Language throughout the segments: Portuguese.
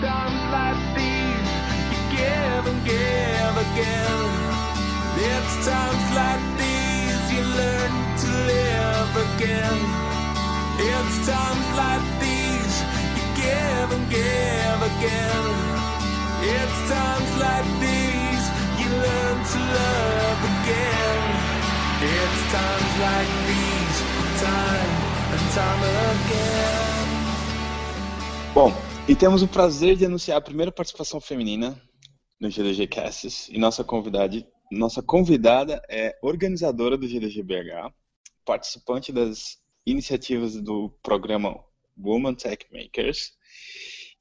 times like these you give and give again. It's times like these you learn to live again. It's times like these you give and give again. It's times like these you learn to love again. It's times like these, time and time again. Bom, e temos o prazer de anunciar a primeira participação feminina no GDG Casts. E nossa convidada, nossa convidada é organizadora do GDG BH, participante das iniciativas do programa Woman Tech Makers.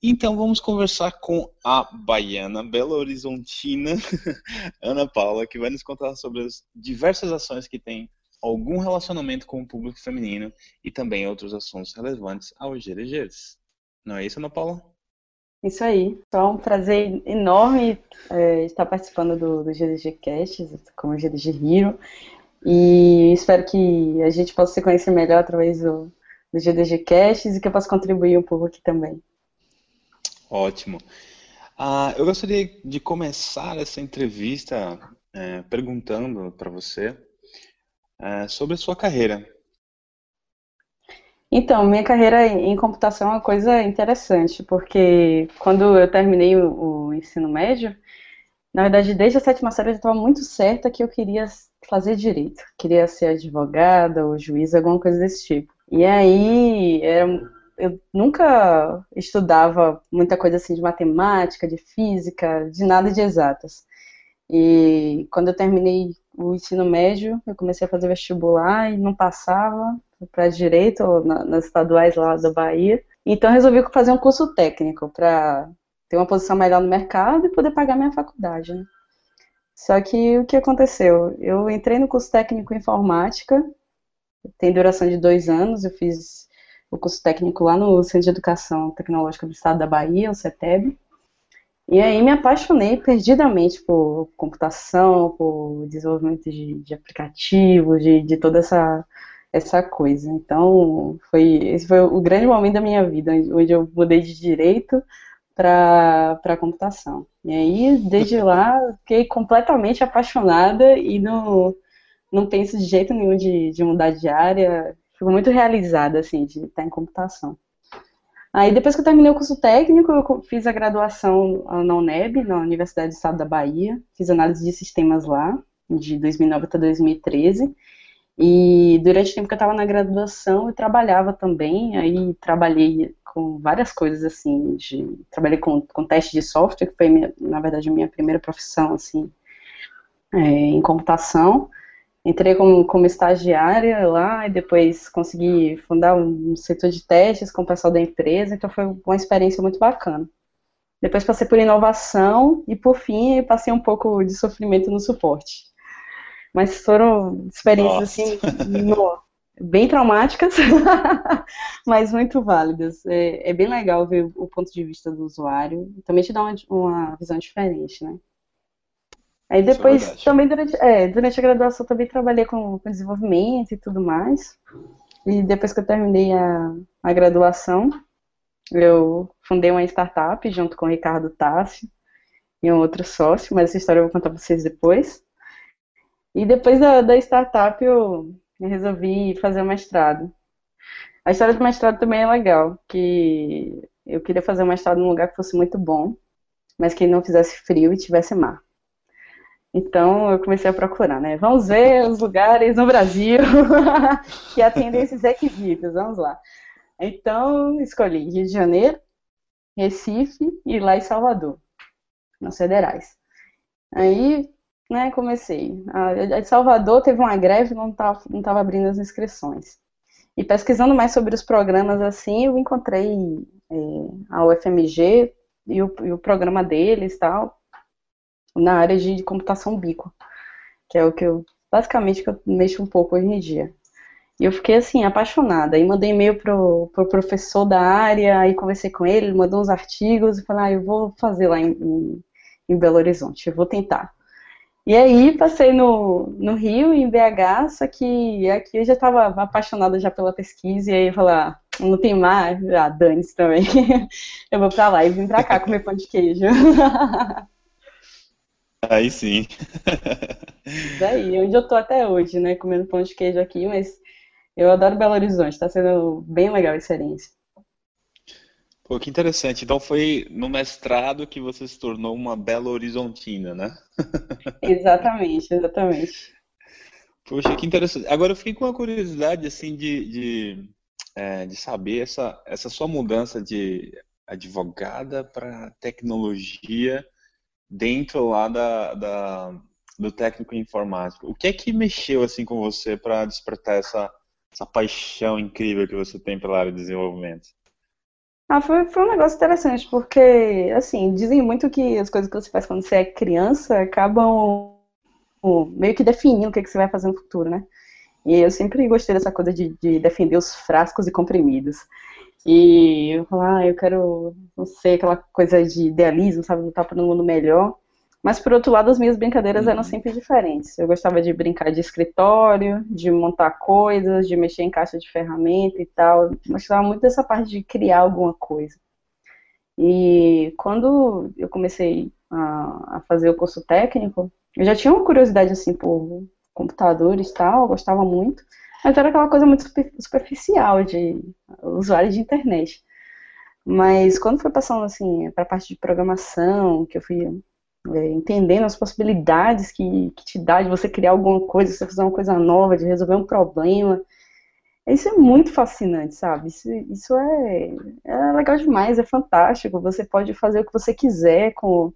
Então vamos conversar com a baiana, Belo Horizontina, Ana Paula, que vai nos contar sobre as diversas ações que têm algum relacionamento com o público feminino e também outros assuntos relevantes aos GDGs. Não é isso, Ana Paula? Isso aí. Então, é um prazer enorme é, estar participando do, do GDG Cast, como GDG Hero. E espero que a gente possa se conhecer melhor através do, do GDG Casts e que eu possa contribuir um pouco aqui também. Ótimo. Ah, eu gostaria de começar essa entrevista é, perguntando para você é, sobre a sua carreira. Então, minha carreira em computação é uma coisa interessante, porque quando eu terminei o, ensino médio, na verdade, desde a sétima série eu estava muito certa que eu queria fazer direito, queria ser advogada ou juiz, alguma coisa desse tipo. E aí, era, eu nunca estudava muita coisa assim de matemática, de física, de nada de exatas. E quando eu terminei o ensino médio, eu comecei a fazer vestibular e não passava para direito nas estaduais lá da Bahia. Então resolvi fazer um curso técnico para ter uma posição melhor no mercado e poder pagar minha faculdade. Né? Só que o que aconteceu? Eu entrei no curso técnico em informática, tem duração de dois anos, eu fiz o curso técnico lá no Centro de Educação Tecnológica do Estado da Bahia, o CETEB. E aí me apaixonei perdidamente por computação, por desenvolvimento de, de aplicativos, de, de toda essa, essa coisa. Então, foi, esse foi o grande momento da minha vida, onde eu mudei de direito para computação. E aí, desde lá, fiquei completamente apaixonada e não, não penso de jeito nenhum de, de mudar de área. Fico muito realizada, assim, de estar em computação. Aí depois que eu terminei o curso técnico, eu fiz a graduação na UNEB, na Universidade do Estado da Bahia, fiz análise de sistemas lá, de 2009 até 2013. E durante o tempo que eu estava na graduação, eu trabalhava também, aí trabalhei com várias coisas, assim, de, trabalhei com, com teste de software, que foi, minha, na verdade, minha primeira profissão, assim, é, em computação. Entrei como, como estagiária lá e depois consegui fundar um setor de testes com o pessoal da empresa, então foi uma experiência muito bacana. Depois passei por inovação e, por fim, passei um pouco de sofrimento no suporte. Mas foram experiências, assim, no, bem traumáticas, mas muito válidas. É, é, bem legal ver o ponto de vista do usuário. Também te dá uma, uma visão diferente, né? Aí é depois, é também durante, é, durante a graduação, também trabalhei com, com, desenvolvimento e tudo mais. E depois que eu terminei a, a graduação, eu fundei uma startup junto com o Ricardo Tassi e um outro sócio, mas essa história eu vou contar para vocês depois. E depois da, da startup eu, resolvi fazer o mestrado. A história do mestrado também é legal, que eu queria fazer mestrado num lugar que fosse muito bom, mas que não fizesse frio e tivesse mar. Então eu comecei a procurar, né? Vamos ver os lugares no Brasil que atendem esses requisitos, vamos lá. Então escolhi Rio de Janeiro, Recife e lá em Salvador, nas federais. Aí, né, comecei. A Salvador teve uma greve, não estava não tava abrindo as inscrições. E pesquisando mais sobre os programas assim, eu encontrei é, a UFMG e o, e o programa deles tal na área de computação bico, que é o que eu, basicamente, que eu mexo um pouco hoje em dia. E eu fiquei, assim, apaixonada. Aí mandei e-mail pro, pro professor da área, aí conversei com ele, ele mandou uns artigos, e falei, ah, eu vou fazer lá em, em, em Belo Horizonte, eu vou tentar. E aí passei no, no Rio, em BH, só que aqui eu já estava apaixonada já pela pesquisa, e aí eu falei, ah, não tem mais, ah, dane-se também. Eu vou pra lá e vim pra cá comer pão de queijo. Aí sim. Daí, onde eu tô até hoje, né, comendo pão de queijo aqui, mas eu adoro Belo Horizonte, tá sendo bem legal a experiência. Pô, que interessante. Então foi no mestrado que você se tornou uma Belo Horizontina, né? Exatamente, exatamente. Poxa, que interessante. Agora eu fiquei com uma curiosidade assim de, de, é, de saber essa, essa sua mudança de advogada para tecnologia dentro lá da, da, do técnico informático. O que é que mexeu assim com você para despertar essa, essa paixão incrível que você tem pela área de desenvolvimento? Ah, foi, foi um negócio interessante, porque, assim, dizem muito que as coisas que você faz quando você é criança acabam meio que definindo o que, que você vai fazer no futuro, né? E eu sempre gostei dessa coisa de, de defender os frascos e comprimidos. E eu falar, ah, eu quero, não sei, aquela coisa de idealismo, sabe, lutar para um mundo melhor. Mas, por outro lado, as minhas brincadeiras eram uhum. sempre diferentes. Eu gostava de brincar de escritório, de montar coisas, de mexer em caixa de ferramenta e tal. Gostava muito dessa parte de criar alguma coisa. E quando eu comecei a, a fazer o curso técnico, eu já tinha uma curiosidade, assim, por computadores e tal, eu gostava muito. Mas era aquela coisa muito superficial de usuário de internet. Mas quando foi passando, assim, para a parte de programação, que eu fui é, entendendo as possibilidades que, que te dá de você criar alguma coisa, você fazer uma coisa nova, de resolver um problema. Isso é muito fascinante, sabe? Isso, isso é, é legal demais, é fantástico. Você pode fazer o que você quiser com,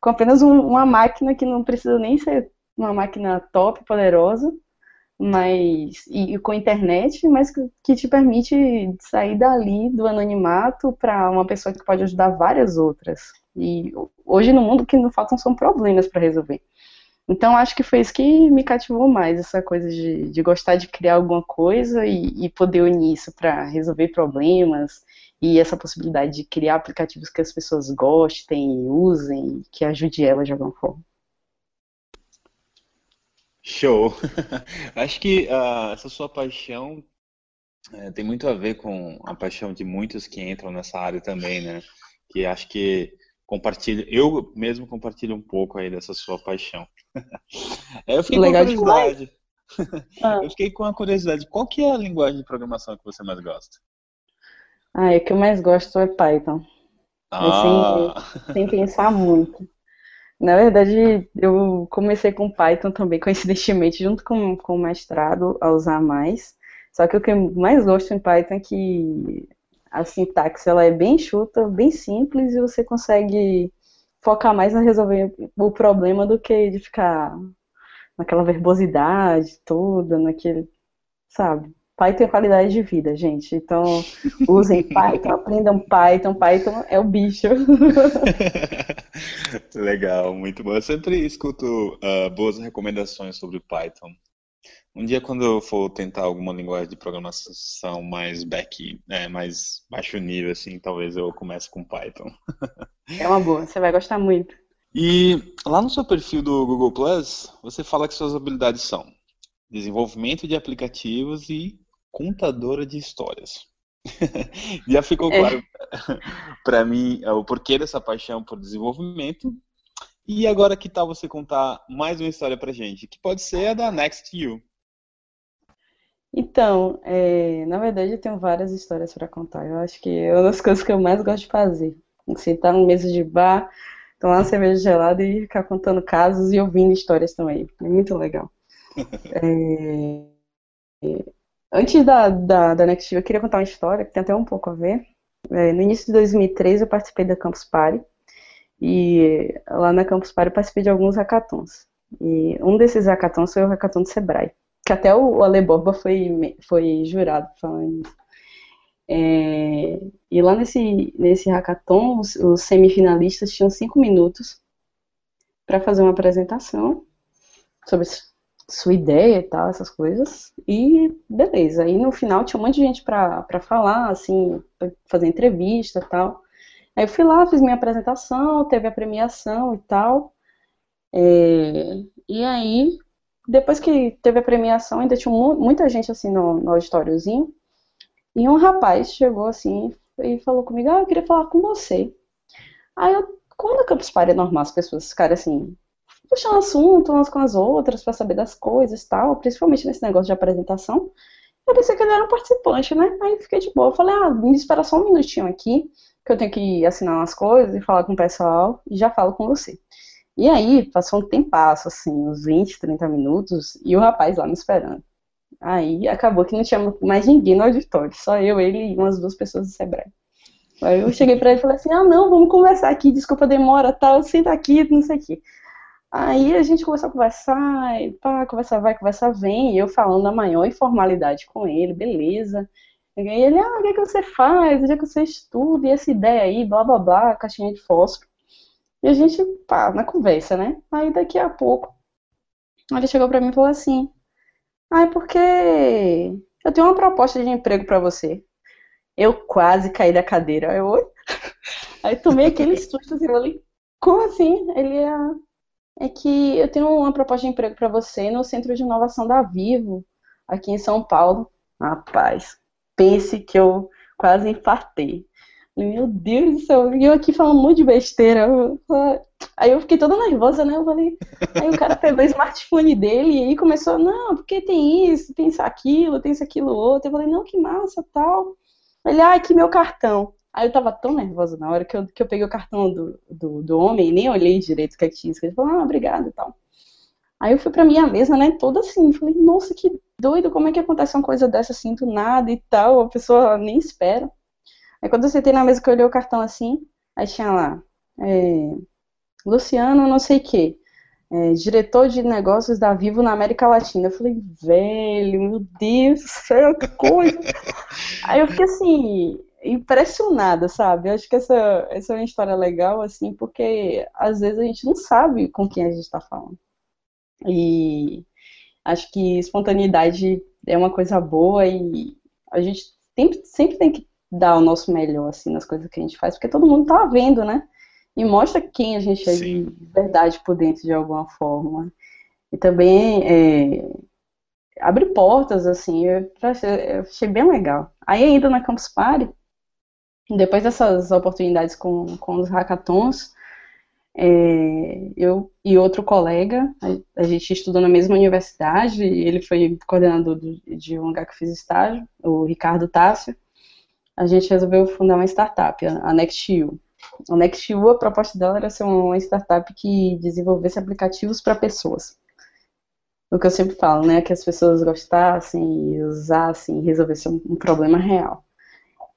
com apenas um, uma máquina que não precisa nem ser uma máquina top, poderosa, mas e, e com internet, mas que, que, te permite sair dali do anonimato para uma pessoa que pode ajudar várias outras. E hoje no mundo o que não faltam são problemas para resolver. Então acho que foi isso que me cativou mais, essa coisa de, de gostar de criar alguma coisa e, e poder unir isso para resolver problemas e essa possibilidade de criar aplicativos que as pessoas gostem usem, que ajude elas de alguma forma. Show! Acho que uh, essa sua paixão é, tem muito a ver com a paixão de muitos que entram nessa área também, né? Que acho que compartilho, eu mesmo compartilho um pouco aí dessa sua paixão. É, eu fiquei Legal com curiosidade. Ah. Eu fiquei com a curiosidade. Qual que é a linguagem de programação que você mais gosta? Ah, o que eu mais gosto é Python. Ah. Sem, sem pensar muito. Na verdade, eu comecei com Python também, coincidentemente, junto com, com o mestrado, a usar mais. Só que o que eu mais gosto em Python é que a sintaxe ela é bem chuta, bem simples, e você consegue focar mais na resolver o problema do que de ficar naquela verbosidade toda, naquele, sabe? Python é qualidade de vida, gente. Então, usem Python, aprendam Python. Python é o bicho. Legal, muito bom. Eu sempre escuto uh, boas recomendações sobre Python. Um dia, quando eu for tentar alguma linguagem de programação mais back, é, mais baixo nível, assim, talvez eu comece com Python. é uma boa, você vai gostar muito. E lá no seu perfil do Google Plus, você fala que suas habilidades são desenvolvimento de aplicativos e contadora de histórias. Já ficou é. claro é. para mim o porquê dessa paixão por desenvolvimento. E agora que tal você contar mais uma história pra gente, que pode ser a da Next You. Então, é, na verdade eu tenho várias histórias para contar. Eu acho que é uma das coisas que eu mais gosto de fazer. Sentar numa mesa de bar, tomar uma cerveja gelada e ficar contando casos e ouvindo histórias também. É muito legal. É, Antes da, da, da Next eu queria contar uma história que tem até um pouco a ver. É, no início de 2003 eu participei da Campus Party e lá na Campus Party eu participei de alguns hackathons. E um desses hackathons foi o hackathon do Sebrae, que até o Ale Borba foi, foi jurado falando isso. É, e lá nesse, nesse hackathon, os, os semifinalistas tinham cinco minutos para fazer uma apresentação sobre sua ideia e tal, essas coisas. E beleza. Aí no final tinha um monte de gente pra, pra falar, assim, pra fazer entrevista e tal. Aí eu fui lá, fiz minha apresentação, teve a premiação e tal. É, e aí, depois que teve a premiação, ainda tinha muita gente assim no, no auditóriozinho. E um rapaz chegou assim e falou comigo, ah, eu queria falar com você. Aí eu, como na Campus Party é normal as pessoas ficarem assim, puxando assunto umas com as outras para saber das coisas tal, principalmente nesse negócio de apresentação. Eu pensei que ele era um participante, né? Aí fiquei de boa. Falei, ah, me espera só um minutinho aqui, que eu tenho que assinar umas coisas e falar com o pessoal, e já falo com você. E aí, passou um tempasso, assim, uns 20, 30 minutos, e o rapaz lá me esperando. Aí acabou que não tinha mais ninguém no auditório, só eu, ele e umas duas pessoas do Sebrae. Aí eu cheguei pra ele e falei assim, ah não, vamos conversar aqui, desculpa a demora, tal, senta aqui, não sei o quê. Aí a gente começou a conversar, e pá, conversar vai, conversar vem, e eu falando a maior informalidade com ele, beleza. E ele, ah, o que, é que você faz? Onde é que você estuda? E essa ideia aí, blá blá blá, caixinha de fósforo. E a gente, pá, na conversa, né? Aí daqui a pouco, ele chegou pra mim e falou assim, ah, é porque eu tenho uma proposta de emprego para você. Eu quase caí da cadeira. Eu? Aí tomei aquele susto assim, falei, como assim? Ele é, é que eu tenho uma proposta de emprego para você no Centro de Inovação da Vivo, aqui em São Paulo. Rapaz, pense que eu quase infartei. Meu Deus do céu, eu aqui falando um monte de besteira. Aí eu fiquei toda nervosa, né? Eu falei. Aí o cara pegou o smartphone dele e começou, não, porque tem isso, tem isso, aquilo, tem isso, aquilo, outro. Eu falei, não, que massa, tal. Ele, ah, aqui meu cartão. Aí eu tava tão nervosa na hora que eu, que eu peguei o cartão do, do, do homem e nem olhei direito o que é tinha Ele falou, ah, obrigado e tal. Aí eu fui pra minha mesa, né, toda assim, falei, nossa, que doido, como é que acontece uma coisa dessa assim do nada e tal, a pessoa nem espera. Aí quando eu sentei na mesa que eu olhei o cartão assim, aí tinha lá, é, Luciano não sei o quê, é, diretor de negócios da Vivo na América Latina. Eu falei, velho, meu Deus do céu, que coisa. aí eu fiquei assim, impressionada, sabe? Eu acho que essa, essa é uma história legal, assim, porque às vezes a gente não sabe com quem a gente está falando. E acho que espontaneidade é uma coisa boa e a gente sempre, sempre tem que dar o nosso melhor, assim, nas coisas que a gente faz, porque todo mundo tá vendo, né? E mostra quem a gente é Sim. de verdade por dentro de alguma forma. E também é, abre portas, assim, eu achei, eu achei, bem legal. Aí ainda na Campus Party, depois dessas oportunidades com, com os hackathons, é, eu e outro colega, a, a, gente estudou na mesma universidade, ele foi coordenador do, de um lugar que eu fiz estágio, o Ricardo Tássio, a gente resolveu fundar uma startup, a NextU. A NextU, a proposta dela era ser uma startup que desenvolvesse aplicativos para pessoas. O que eu sempre falo, né, que as pessoas gostassem, usassem, resolvessem um problema real.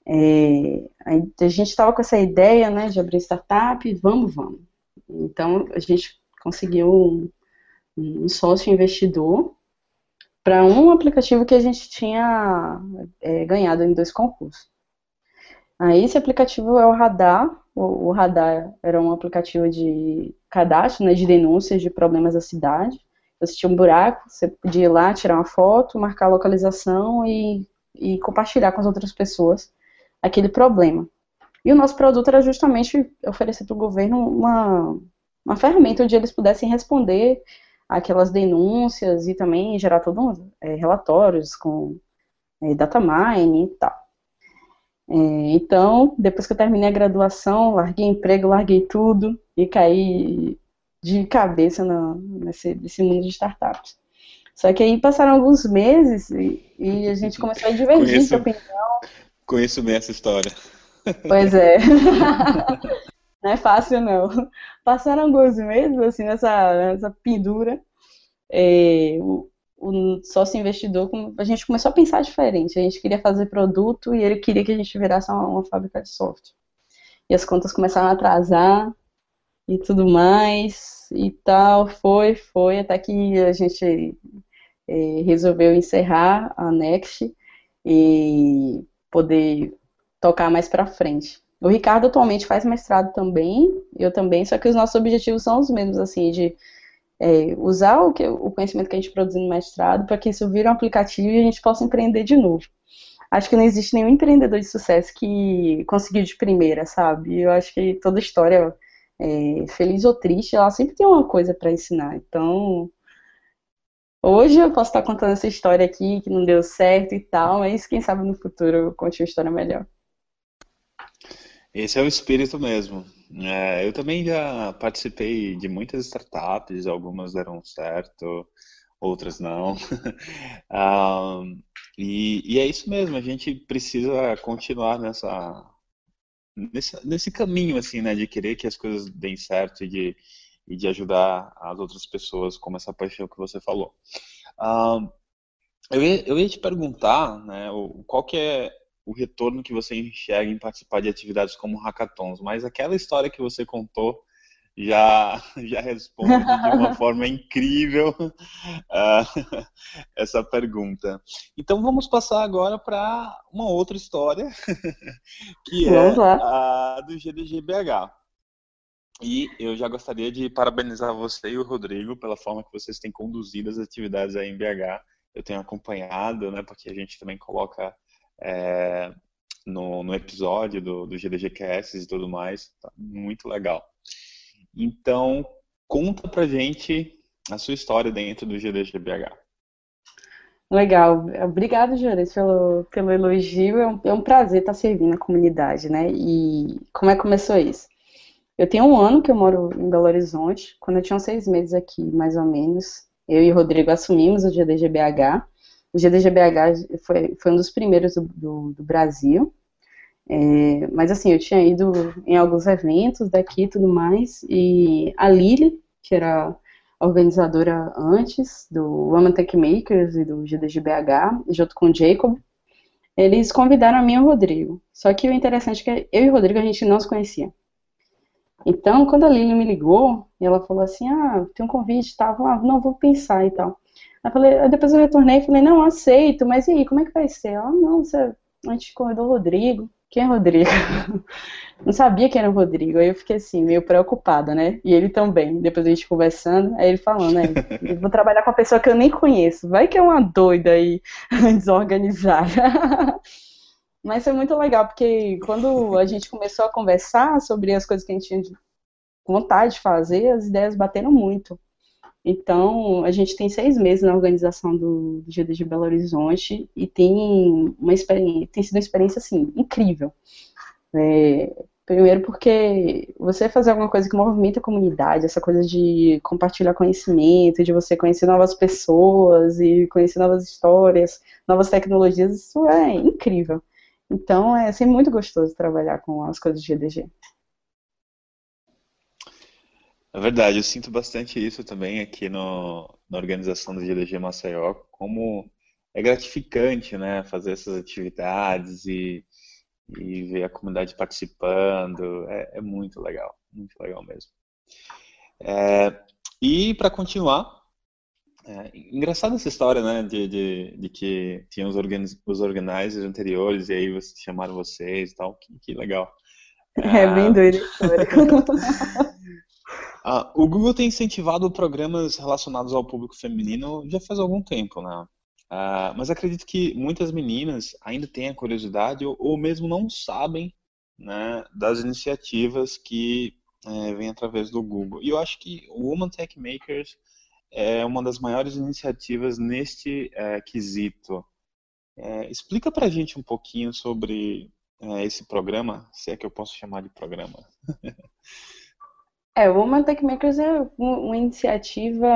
É, a gente estava com essa ideia, né, de abrir startup, vamos, vamos. Então, a gente conseguiu um, um sócio investidor para um aplicativo que a gente tinha é, ganhado em dois concursos. Aí esse aplicativo é o Radar. O, o, Radar era um aplicativo de cadastro, né, de denúncias de problemas da cidade. Você tinha um buraco, você podia ir lá, tirar uma foto, marcar a localização e, e compartilhar com as outras pessoas aquele problema. E o nosso produto era justamente oferecer para o governo uma, uma ferramenta onde eles pudessem responder aquelas denúncias e também gerar todos é, relatórios com é, data mine e tal. É, então, depois que eu terminei a graduação, larguei emprego, larguei tudo e caí de cabeça nesse, nesse mundo de startups. Só que aí passaram alguns meses e, e a gente começou a divergir conheço, de opinião. Conheço bem essa história. Pois é. não é fácil, não. Passaram alguns meses, assim, nessa, nessa pendura. É, o sócio investidor, a gente começou a pensar diferente. A gente queria fazer produto e ele queria que a gente virasse uma, uma fábrica de software. E as contas começaram a atrasar e tudo mais e tal. Foi, foi, até que a gente é, resolveu encerrar a Next e poder tocar mais para frente. O Ricardo atualmente faz mestrado também, eu também, só que os nossos objetivos são os mesmos, assim, de é, usar o, que, o conhecimento que a gente produziu no mestrado para que isso vire um aplicativo e a gente possa empreender de novo. Acho que não existe nenhum empreendedor de sucesso que conseguiu de primeira, sabe? Eu acho que toda história, é, feliz ou triste, ela sempre tem uma coisa para ensinar. Então, Hoje eu posso estar contando essa história aqui que não deu certo e tal, mas quem sabe no futuro eu conte uma história melhor. Esse é o espírito mesmo. É, eu também já participei de muitas startups, algumas deram certo, outras não. um, e, e, é isso mesmo, a gente precisa continuar nessa, nesse, nesse caminho assim, né, de querer que as coisas deem certo e de, e de ajudar as outras pessoas, como essa paixão que você falou. Um, eu, ia, eu ia te perguntar, né, qual que é o retorno que você enxerga em participar de atividades como hackathons, mas aquela história que você contou já, já responde de uma forma incrível uh, essa pergunta. Então vamos passar agora para uma outra história, que é a do GDGBH. E eu já gostaria de parabenizar você e o Rodrigo pela forma que vocês têm conduzido as atividades aí em BH. Eu tenho acompanhado, né, porque a gente também coloca é, no, no, episódio do, do GDGQS e tudo mais. Tá muito legal. Então, conta pra gente a sua história dentro do GDGBH. Legal. Obrigado, Juarez, pelo, pelo elogio. É um, é um prazer estar servindo a comunidade, né? E como é que começou isso? Eu tenho um ano que eu moro em Belo Horizonte. Quando eu tinha seis meses aqui, mais ou menos, eu e o Rodrigo assumimos o GDGBH. O GDGBH foi, foi um dos primeiros do, do, do Brasil. É, mas assim, eu tinha ido em alguns eventos daqui e tudo mais, e a Lili, que era organizadora antes do Woman Tech Makers e do GDGBH, junto com o Jacob, eles convidaram a mim e o Rodrigo. Só que o interessante é que eu e o Rodrigo a gente não se conhecia. Então, quando a Lili me ligou, ela falou assim, ah, tem um convite e tal, ah, não, vou pensar e tal. Aí falei, depois eu retornei e falei, não, aceito, mas e aí, como é que vai ser? Ela, não, você, a gente convidou o Rodrigo. Quem é Rodrigo? Não sabia quem era o Rodrigo. Aí eu fiquei assim, meio preocupada, né? E ele também. Depois a gente conversando, aí ele falando, né? Eu vou trabalhar com uma pessoa que eu nem conheço. Vai que é uma doida aí, desorganizada. Mas foi muito legal, porque quando a gente começou a conversar sobre as coisas que a gente tinha vontade de fazer, as ideias bateram muito. Então, a gente tem seis meses na organização do, GD de Belo Horizonte e tem uma experiência, tem sido uma experiência assim incrível. É, primeiro porque você fazer alguma coisa que movimenta a comunidade, essa coisa de compartilhar conhecimento, de você conhecer novas pessoas e conhecer novas histórias, novas tecnologias, isso é incrível. Então, é sempre muito gostoso trabalhar com as coisas de GDG. É verdade, eu sinto bastante isso também aqui no, na organização do GDG Maceió, como é gratificante, né, fazer essas atividades e, e ver a comunidade participando, é, é muito legal, muito legal mesmo. É, e para continuar, é, engraçada essa história, né, de, de, de que tinha os, organiz, os organizers anteriores e aí chamaram vocês e tal, que, que legal. É, bem ah, doido a história. Uh, o Google tem incentivado programas relacionados ao público feminino já faz algum tempo, né? Uh, mas acredito que muitas meninas ainda têm a curiosidade ou, ou mesmo não sabem né, das iniciativas que é, vêm através do Google. E eu acho que o Woman Tech Makers é uma das maiores iniciativas neste é, quesito. É, explica pra gente um pouquinho sobre é, esse programa, se é que eu posso chamar de programa. É, o Woman Tech Makers é uma iniciativa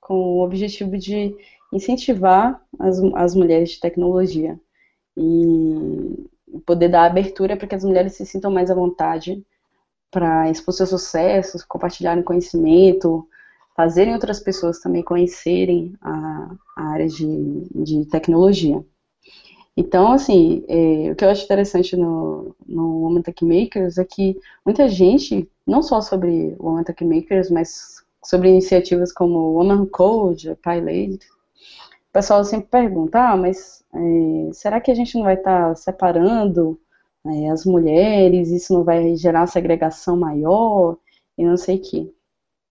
com o objetivo de incentivar as, as mulheres de tecnologia e poder dar abertura para que as mulheres se sintam mais à vontade para expor seus sucessos, compartilharem conhecimento, fazerem outras pessoas também conhecerem a, a área de, de tecnologia. Então, assim, é, o que eu acho interessante no, no Woman Tech Makers é que muita gente, não só sobre Woman Tech Makers, mas sobre iniciativas como Woman Code, PyLady, o pessoal sempre pergunta, ah, mas é, será que a gente não vai estar tá separando é, as mulheres, isso não vai gerar segregação maior, e não sei o quê.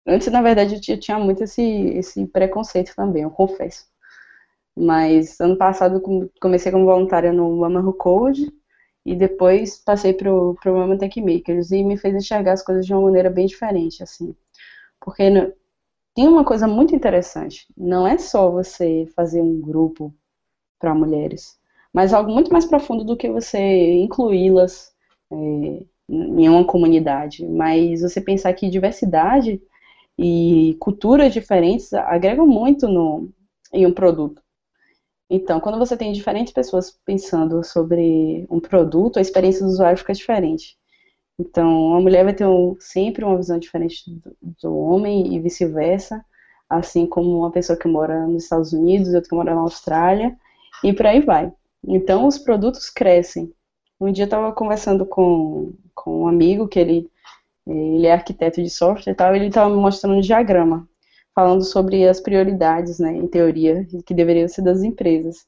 Antes, na verdade, eu tinha muito esse, esse preconceito também, eu confesso. Mas ano passado comecei como voluntária no Who Code e depois passei pro, pro Woman Tech Makers e me fez enxergar as coisas de uma maneira bem diferente, assim. Porque no, tem uma coisa muito interessante. Não é só você fazer um grupo para mulheres, mas algo muito mais profundo do que você incluí-las é, em uma comunidade. Mas você pensar que diversidade e culturas diferentes agregam muito no, em um produto. Então, quando você tem diferentes pessoas pensando sobre um produto, a experiência do usuário fica diferente. Então, a mulher vai ter um, sempre uma visão diferente do, do homem e vice-versa, assim como uma pessoa que mora nos Estados Unidos, outra que mora na Austrália, e por aí vai. Então, os produtos crescem. Um dia eu estava conversando com, com um amigo, que ele, ele é arquiteto de software e tal, ele estava me mostrando um diagrama, falando sobre as prioridades, né, em teoria, que deveriam ser das empresas.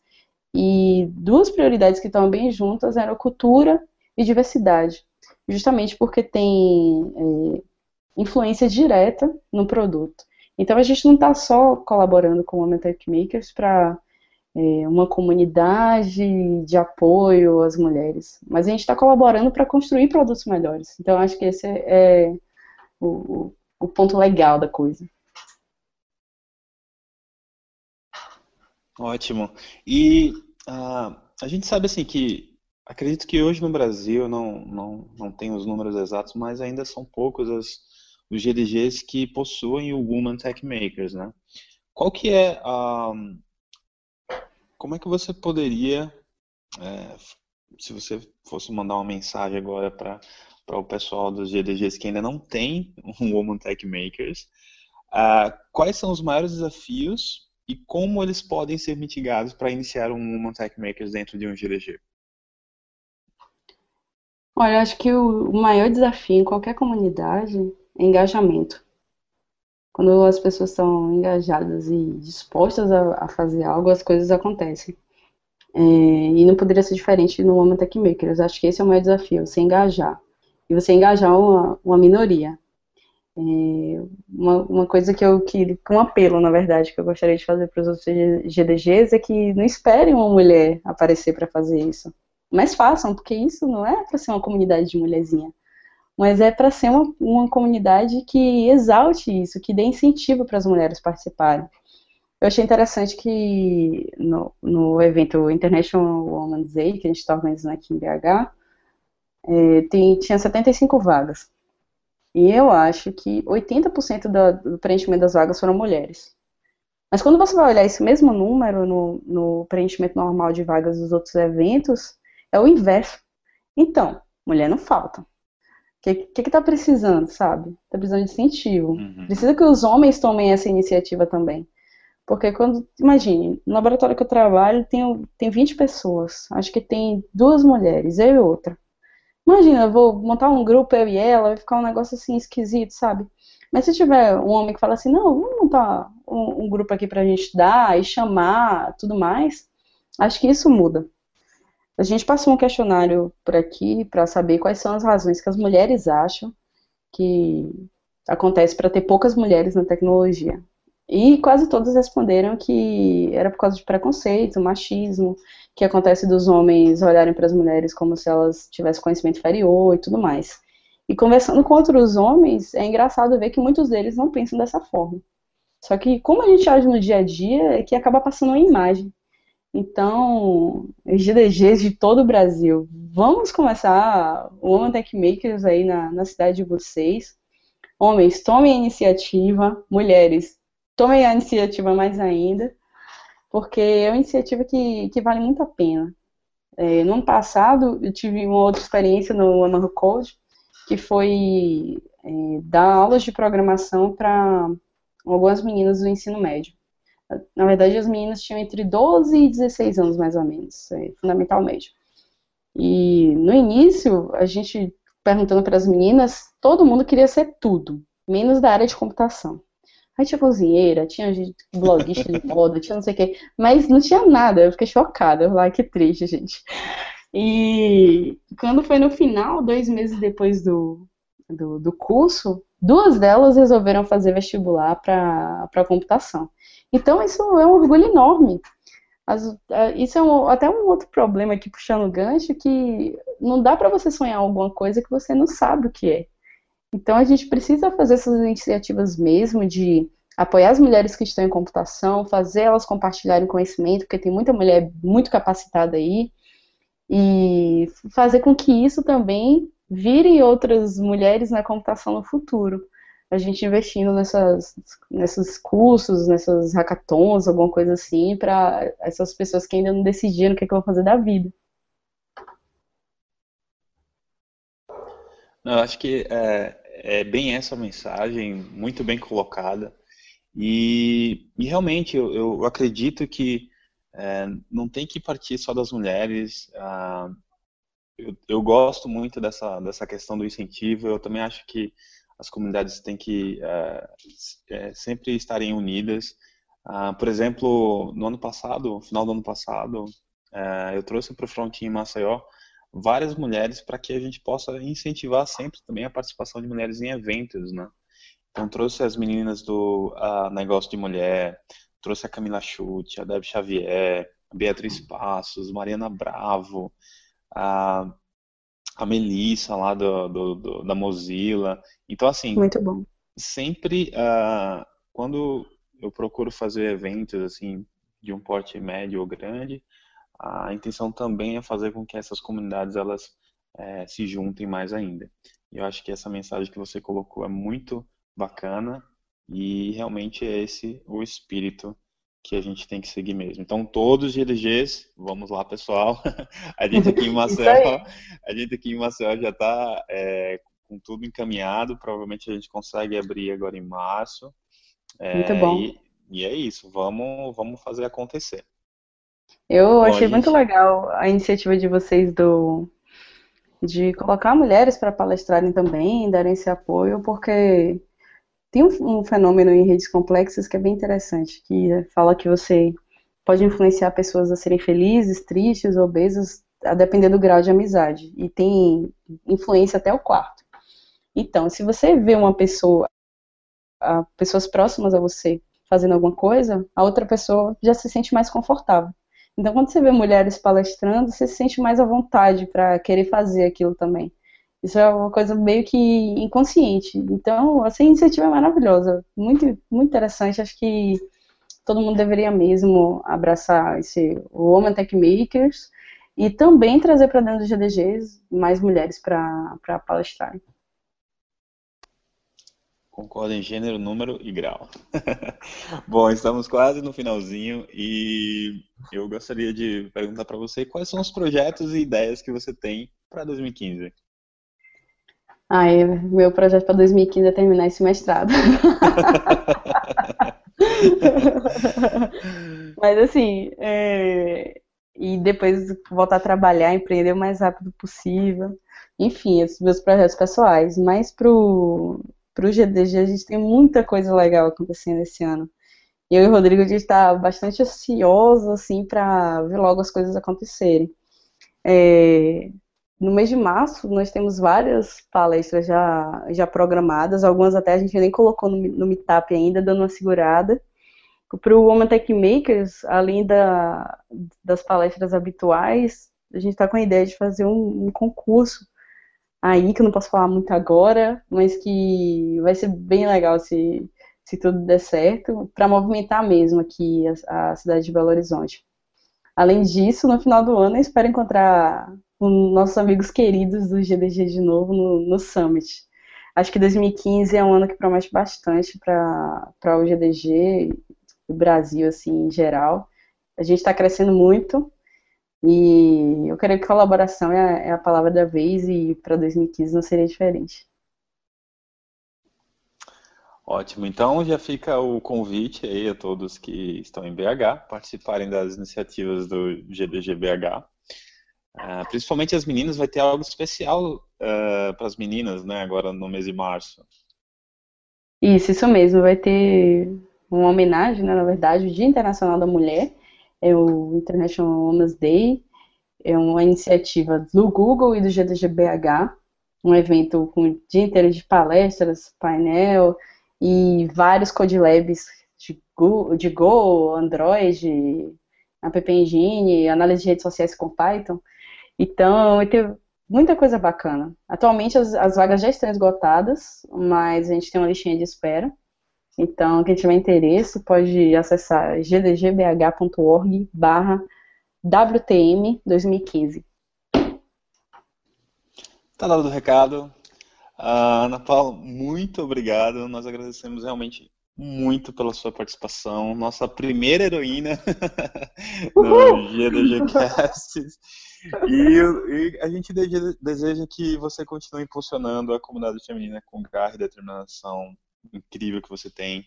E duas prioridades que estão bem juntas eram cultura e diversidade justamente porque tem é, influência direta no produto. Então a gente não está só colaborando com o Women Tech Makers para é, uma comunidade de apoio às mulheres, mas a gente está colaborando para construir produtos melhores. Então acho que esse é, é o, o ponto legal da coisa. Ótimo. E uh, a gente sabe assim que Acredito que hoje no Brasil, não, não, não tenho os números exatos, mas ainda são poucos as, os GDGs que possuem o Woman Tech Makers, né? Qual que é a... Como é que você poderia, é, se você fosse mandar uma mensagem agora para o pessoal dos GDGs que ainda não tem um Woman Tech Makers, uh, quais são os maiores desafios e como eles podem ser mitigados para iniciar um Woman Tech Makers dentro de um GDG? Olha, acho que o maior desafio em qualquer comunidade é engajamento. Quando as pessoas estão engajadas e dispostas a, a fazer algo, as coisas acontecem. É, e não poderia ser diferente no Woman Tech Makers. Acho que esse é o maior desafio, você engajar. E você engajar uma, uma minoria. É, uma, uma coisa que eu que um apelo, na verdade, que eu gostaria de fazer para os outros GDGs é que não esperem uma mulher aparecer para fazer isso mas façam, porque isso não é para ser uma comunidade de mulherzinha, mas é para ser uma, uma comunidade que exalte isso, que dê incentivo para as mulheres participarem. Eu achei interessante que no, no evento International Women's Day, que a gente está organizando aqui em BH, é, tem, tinha 75 vagas. E eu acho que 80% da, do preenchimento das vagas foram mulheres. Mas quando você vai olhar esse mesmo número no, no preenchimento normal de vagas dos outros eventos, é o inverso. Então, mulher não falta. O que, que, que tá precisando, sabe? Tá precisando de incentivo. Uhum. Precisa que os homens tomem essa iniciativa também. Porque quando, imagine, no laboratório que eu trabalho tem, tem 20 pessoas. Acho que tem duas mulheres, eu e outra. Imagina, eu vou montar um grupo, eu e ela, vai ficar um negócio assim esquisito, sabe? Mas se tiver um homem que fala assim, não, vamos montar um, um grupo aqui pra gente dar e chamar, tudo mais, acho que isso muda. A gente passou um questionário por aqui para saber quais são as razões que as mulheres acham que acontece para ter poucas mulheres na tecnologia. E quase todas responderam que era por causa de preconceito, machismo, que acontece dos homens olharem para as mulheres como se elas tivessem conhecimento inferior e tudo mais. E conversando com outros homens, é engraçado ver que muitos deles não pensam dessa forma. Só que como a gente age no dia a dia, é que acaba passando uma imagem. Então, GDGs de todo o Brasil, vamos começar o Woman Tech Makers aí na, na cidade de vocês. Homens, tomem a iniciativa. Mulheres, tomem a iniciativa mais ainda, porque é uma iniciativa que, que vale muito a pena. É, no ano passado, eu tive uma outra experiência no Another Code, que foi é, dar aulas de programação para algumas meninas do ensino médio. Na verdade, as meninas tinham entre 12 e 16 anos, mais ou menos, é, fundamental médio. E no início, a gente perguntando para as meninas, todo mundo queria ser tudo, menos da área de computação. Aí tinha cozinheira, tinha bloguista de moda, tinha não sei o quê, mas não tinha nada, eu fiquei chocada, eu falei, que triste, gente. E quando foi no final, dois meses depois do, do, do curso, duas delas resolveram fazer vestibular para computação. Então, isso é um orgulho enorme. As, isso é um, até um outro problema aqui, puxando o gancho, que não dá para você sonhar alguma coisa que você não sabe o que é. Então, a gente precisa fazer essas iniciativas mesmo de apoiar as mulheres que estão em computação, fazer elas compartilharem conhecimento, porque tem muita mulher muito capacitada aí, e fazer com que isso também vire outras mulheres na computação no futuro. A gente investindo nessas, nesses cursos, nessas hackathons, alguma coisa assim, para essas pessoas que ainda não decidiram o que, é que vão fazer da vida. Eu acho que é, é bem essa mensagem, muito bem colocada. E, e realmente eu, eu, acredito que é, não tem que partir só das mulheres. Ah, eu, eu, gosto muito dessa, dessa questão do incentivo. Eu também acho que as comunidades têm que é, sempre estarem unidas. Ah, por exemplo, no ano passado, final do ano passado, é, eu trouxe para o Frontin em Maceió várias mulheres para que a gente possa incentivar sempre também a participação de mulheres em eventos, né? Então trouxe as meninas do uh, Negócio de Mulher, trouxe a Camila Chute, a Deb Xavier, a Beatriz Passos, Mariana Bravo, a, a Melissa lá do, do, do, da Mozilla. Então, assim, Muito bom. sempre uh, quando eu procuro fazer eventos assim de um porte médio ou grande, a intenção também é fazer com que essas comunidades elas é, se juntem mais ainda. E eu acho que essa mensagem que você colocou é muito bacana e realmente é esse o espírito que a gente tem que seguir mesmo. Então, todos os GDGs, vamos lá, pessoal. a gente aqui em Maceió, a gente aqui em Maceió já está é, com tudo encaminhado. Provavelmente a gente consegue abrir agora em março. É, muito bom. E, e, é isso. Vamos, vamos fazer acontecer. Eu bom, achei gente... muito legal a iniciativa de vocês do de colocar mulheres para palestrarem também, darem esse apoio, porque tem um, um, fenômeno em redes complexas que é bem interessante, que fala que você pode influenciar pessoas a serem felizes, tristes, obesas, a depender do grau de amizade. E tem influência até o quarto. Então, se você vê uma pessoa, pessoas próximas a você, fazendo alguma coisa, a outra pessoa já se sente mais confortável. Então, quando você vê mulheres palestrando, você se sente mais à vontade para querer fazer aquilo também. Isso é uma coisa meio que inconsciente. Então, essa iniciativa é maravilhosa, muito, muito interessante. Acho que todo mundo deveria mesmo abraçar esse Woman Tech Makers e também trazer para dentro dos GDGs mais mulheres para palestrar. Concordo em gênero, número e grau. Bom, estamos quase no finalzinho e eu gostaria de perguntar para você quais são os projetos e ideias que você tem para 2015. Ai, meu projeto para 2015 é terminar esse mestrado. Mas assim, é... e depois voltar a trabalhar, empreender o mais rápido possível. Enfim, esses meus projetos pessoais. Mas pro, pro GDG a gente tem muita coisa legal acontecendo esse ano. Eu e o Rodrigo a gente está bastante ansioso assim para ver logo as coisas acontecerem. É, no mês de março, nós temos várias palestras já, já programadas, algumas até a gente nem colocou no, no Meetup ainda, dando uma segurada. Para o Woman Tech Makers, além da, das palestras habituais, a gente está com a ideia de fazer um, um, concurso aí, que eu não posso falar muito agora, mas que vai ser bem legal se, se tudo der certo, para movimentar mesmo aqui a, a cidade de Belo Horizonte. Além disso, no final do ano, eu espero encontrar com nossos amigos queridos do GDG de novo no, no Summit. Acho que 2015 é um ano que promete bastante para o GDG, o Brasil assim, em geral. A gente está crescendo muito e eu creio que colaboração é a, é a palavra da vez e para 2015 não seria diferente. Ótimo, então já fica o convite aí a todos que estão em BH participarem das iniciativas do GDG BH. Uh, principalmente as meninas, vai ter algo especial uh, ah, para as meninas, né, agora no mês de março. Isso, isso mesmo, vai ter uma homenagem, né, na verdade, o Dia Internacional da Mulher, é o International Women's Day, é uma iniciativa do Google e do GDGBH, um evento com o dia inteiro de palestras, painel e vários Code Labs de Go, de Go Android, App Engine, análise de redes sociais com Python. Então, vai ter muita coisa bacana. Atualmente as, as, vagas já estão esgotadas, mas a gente tem uma listinha de espera. Então, quem tiver interesse pode acessar gdgbh.org barra WTM 2015. Tá dado o recado. Uh, Ana Paula, muito obrigado. Nós agradecemos realmente muito pela sua participação. Nossa primeira heroína no GDGcast. E, e, a gente deseja que você continue impulsionando a comunidade feminina com garra e determinação incrível que você tem.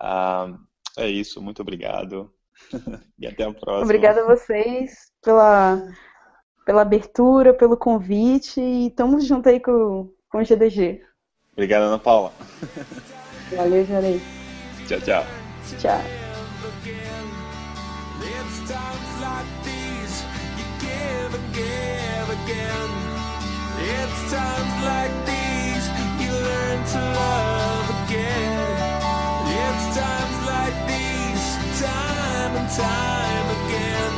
Uh, é isso, muito obrigado. e até a próxima. Obrigada a vocês pela, pela abertura, pelo convite e estamos junto aí com, com o GDG. Obrigado, Ana Paula. Valeu, Janei. Tchau, tchau. Tchau. It's times like these you learn to love again. It's times like these, time and time again.